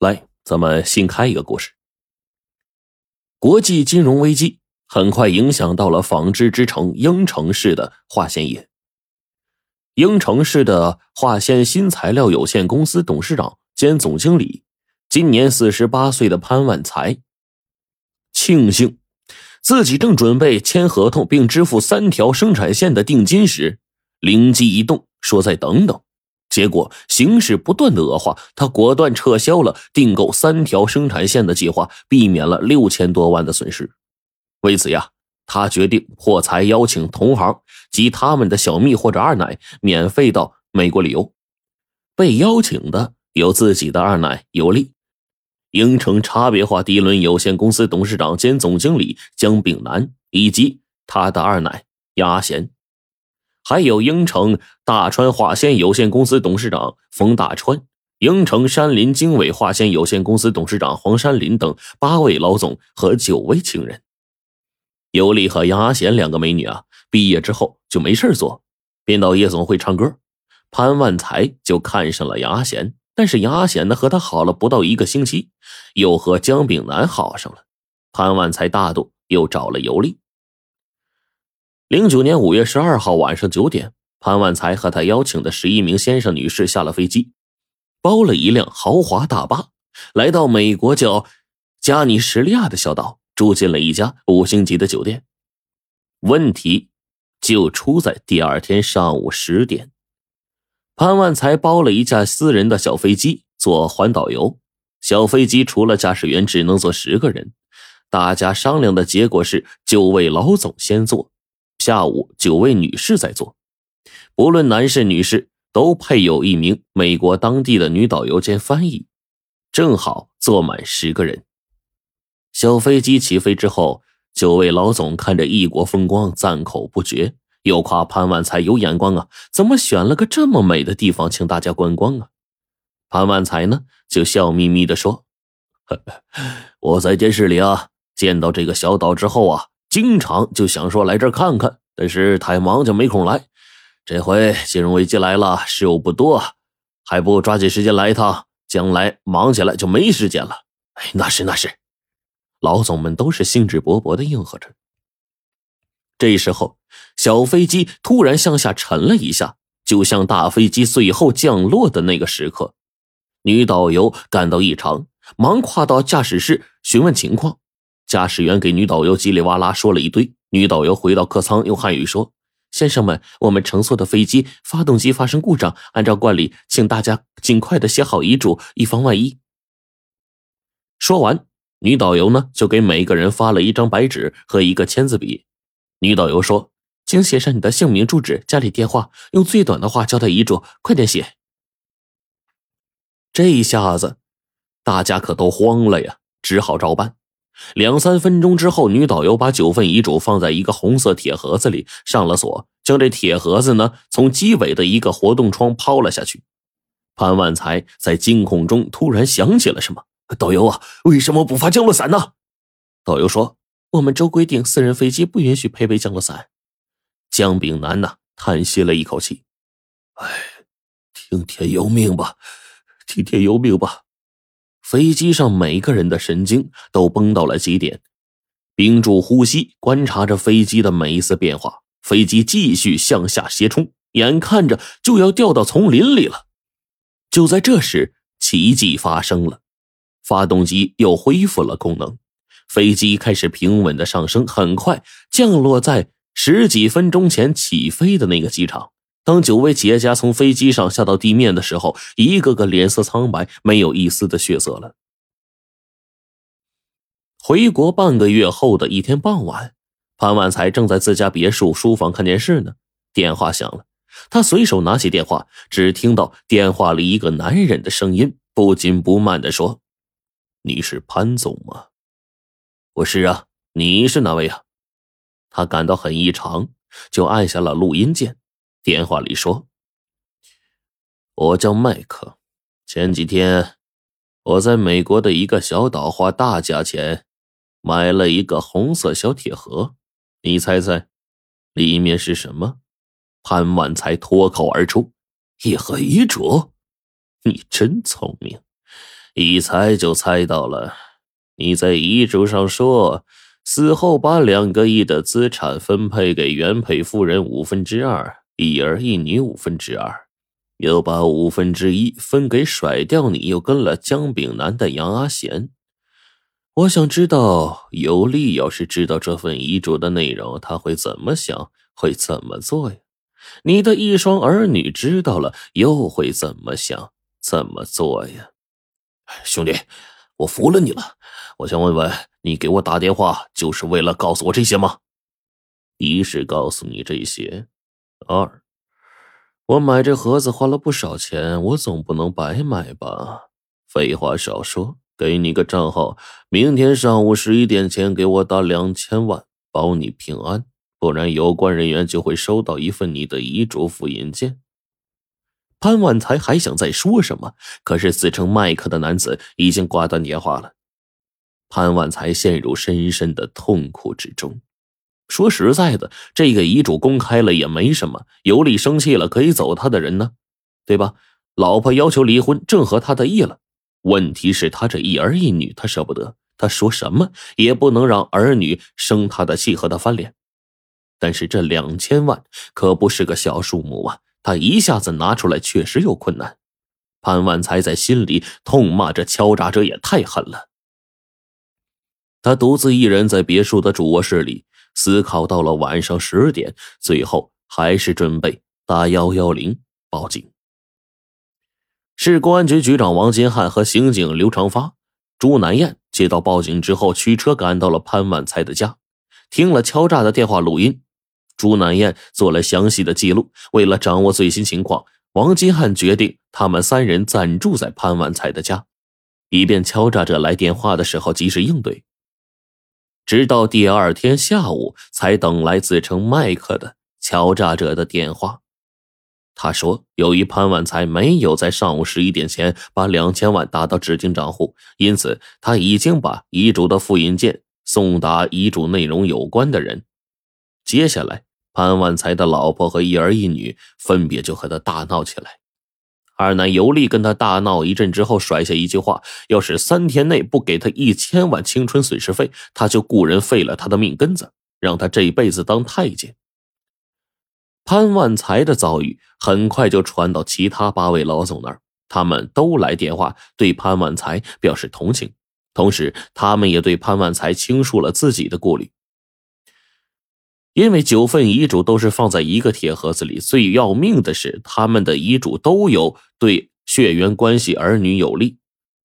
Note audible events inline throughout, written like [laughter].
来，咱们新开一个故事。国际金融危机很快影响到了纺织之城应城市的化纤业。应城市的化纤新材料有限公司董事长兼总经理，今年四十八岁的潘万才，庆幸自己正准备签合同并支付三条生产线的定金时，灵机一动，说：“再等等。”结果形势不断的恶化，他果断撤销了订购三条生产线的计划，避免了六千多万的损失。为此呀，他决定破财邀请同行及他们的小蜜或者二奶免费到美国旅游。被邀请的有自己的二奶尤利，英城差别化涤纶有限公司董事长兼总经理姜炳南，以及他的二奶鸭贤。还有英城大川化纤有限公司董事长冯大川、英城山林经纬化纤有限公司董事长黄山林等八位老总和九位情人。尤丽和杨阿贤两个美女啊，毕业之后就没事做，便到夜总会唱歌。潘万才就看上了杨阿贤，但是杨阿贤呢和他好了不到一个星期，又和姜炳南好上了。潘万才大度，又找了尤丽。零九年五月十二号晚上九点，潘万才和他邀请的十一名先生女士下了飞机，包了一辆豪华大巴，来到美国叫加尼什利亚的小岛，住进了一家五星级的酒店。问题就出在第二天上午十点，潘万才包了一架私人的小飞机做环岛游，小飞机除了驾驶员只能坐十个人，大家商量的结果是九位老总先坐。下午九位女士在座，不论男士女士，都配有一名美国当地的女导游兼翻译，正好坐满十个人。小飞机起飞之后，九位老总看着异国风光，赞口不绝，又夸潘万才有眼光啊，怎么选了个这么美的地方请大家观光啊？潘万才呢，就笑眯眯的说：“ [laughs] 我在电视里啊，见到这个小岛之后啊。”经常就想说来这儿看看，但是太忙就没空来。这回金融危机来了，事又不多，还不抓紧时间来一趟，将来忙起来就没时间了。哎，那是那是，老总们都是兴致勃勃的应和着。这时候，小飞机突然向下沉了一下，就像大飞机最后降落的那个时刻。女导游感到异常，忙跨到驾驶室询问情况。驾驶员给女导游叽里哇啦说了一堆，女导游回到客舱，用汉语说：“先生们，我们乘坐的飞机发动机发生故障，按照惯例，请大家尽快的写好遗嘱，以防万一。”说完，女导游呢就给每一个人发了一张白纸和一个签字笔。女导游说：“请写上你的姓名、住址、家里电话，用最短的话交代遗嘱，快点写。”这一下子，大家可都慌了呀，只好照办。两三分钟之后，女导游把九份遗嘱放在一个红色铁盒子里，上了锁，将这铁盒子呢从机尾的一个活动窗抛了下去。潘万才在惊恐中突然想起了什么：“导游啊，为什么不发降落伞呢？”导游说：“我们州规定，私人飞机不允许配备降落伞。”姜炳南呢叹息了一口气：“哎，听天由命吧，听天由命吧。”飞机上每个人的神经都绷到了极点，屏住呼吸，观察着飞机的每一次变化。飞机继续向下斜冲，眼看着就要掉到丛林里了。就在这时，奇迹发生了，发动机又恢复了功能，飞机开始平稳的上升，很快降落在十几分钟前起飞的那个机场。当九位企业家从飞机上下到地面的时候，一个个脸色苍白，没有一丝的血色了。回国半个月后的一天傍晚，潘万才正在自家别墅书房看电视呢，电话响了。他随手拿起电话，只听到电话里一个男人的声音不紧不慢的说：“你是潘总吗？”“我是啊，你是哪位啊？”他感到很异常，就按下了录音键。电话里说：“我叫麦克，前几天我在美国的一个小岛花大价钱买了一个红色小铁盒，你猜猜里面是什么？”潘万才脱口而出：“一盒遗嘱。”你真聪明，一猜就猜到了。你在遗嘱上说，死后把两个亿的资产分配给原配夫人五分之二，一儿一女五分之二，又把五分之一分给甩掉你又跟了姜炳南的杨阿贤。我想知道，尤利要是知道这份遗嘱的内容，他会怎么想，会怎么做呀？你的一双儿女知道了，又会怎么想，怎么做呀？兄弟，我服了你了。我想问问，你给我打电话就是为了告诉我这些吗？一是告诉你这些，二，我买这盒子花了不少钱，我总不能白买吧？废话少说。给你个账号，明天上午十一点前给我打两千万，保你平安。不然有关人员就会收到一份你的遗嘱复印件。潘万才还想再说什么，可是自称麦克的男子已经挂断电话了。潘万才陷入深深的痛苦之中。说实在的，这个遗嘱公开了也没什么，尤里生气了可以走他的人呢，对吧？老婆要求离婚，正合他的意了。问题是，他这一儿一女，他舍不得。他说什么也不能让儿女生他的气和他翻脸。但是这两千万可不是个小数目啊！他一下子拿出来确实有困难。潘万才在心里痛骂：这敲诈者也太狠了。他独自一人在别墅的主卧室里思考，到了晚上十点，最后还是准备打幺幺零报警。市公安局局长王金汉和刑警刘长发、朱南燕接到报警之后，驱车赶到了潘万才的家，听了敲诈的电话录音。朱南燕做了详细的记录。为了掌握最新情况，王金汉决定他们三人暂住在潘万才的家，以便敲诈者来电话的时候及时应对。直到第二天下午，才等来自称麦克的敲诈者的电话。他说：“由于潘万才没有在上午十一点前把两千万打到指定账户，因此他已经把遗嘱的复印件送达遗嘱内容有关的人。接下来，潘万才的老婆和一儿一女分别就和他大闹起来。二奶尤利跟他大闹一阵之后，甩下一句话：要是三天内不给他一千万青春损失费，他就雇人废了他的命根子，让他这辈子当太监。”潘万才的遭遇很快就传到其他八位老总那儿，他们都来电话对潘万才表示同情，同时他们也对潘万才倾诉了自己的顾虑。因为九份遗嘱都是放在一个铁盒子里，最要命的是他们的遗嘱都有对血缘关系儿女有利，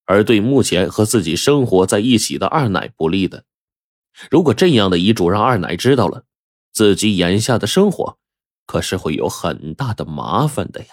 而对目前和自己生活在一起的二奶不利的。如果这样的遗嘱让二奶知道了，自己眼下的生活。可是会有很大的麻烦的呀。